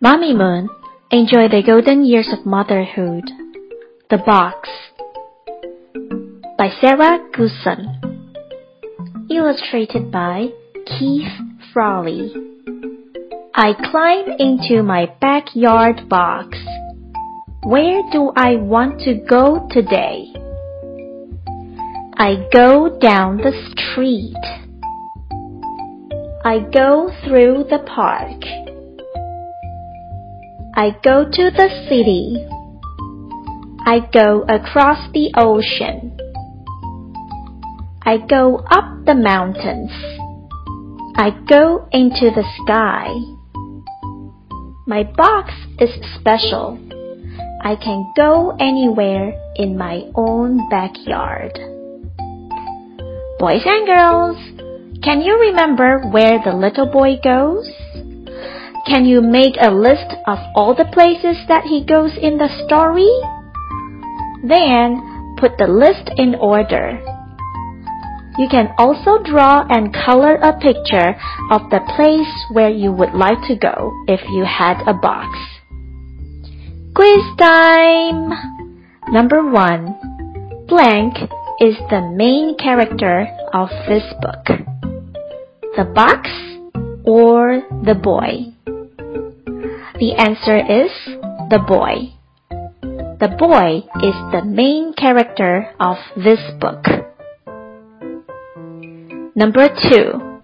Mommy Moon, enjoy the golden years of motherhood. The Box by Sarah Ghusson. Illustrated by Keith Frawley. I climb into my backyard box. Where do I want to go today? I go down the street. I go through the park. I go to the city. I go across the ocean. I go up the mountains. I go into the sky. My box is special. I can go anywhere in my own backyard. Boys and girls, can you remember where the little boy goes? Can you make a list of all the places that he goes in the story? Then put the list in order. You can also draw and color a picture of the place where you would like to go if you had a box. Quiz time! Number one. Blank is the main character of this book. The box or the boy? The answer is the boy. The boy is the main character of this book. Number two.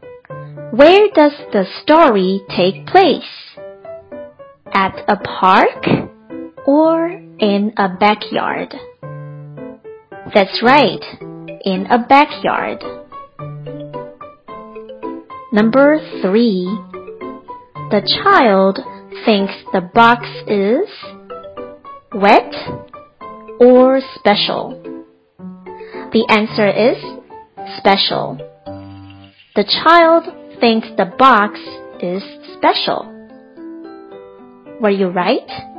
Where does the story take place? At a park or in a backyard? That's right, in a backyard. Number three. The child thinks the box is wet or special? The answer is special. The child thinks the box is special. Were you right?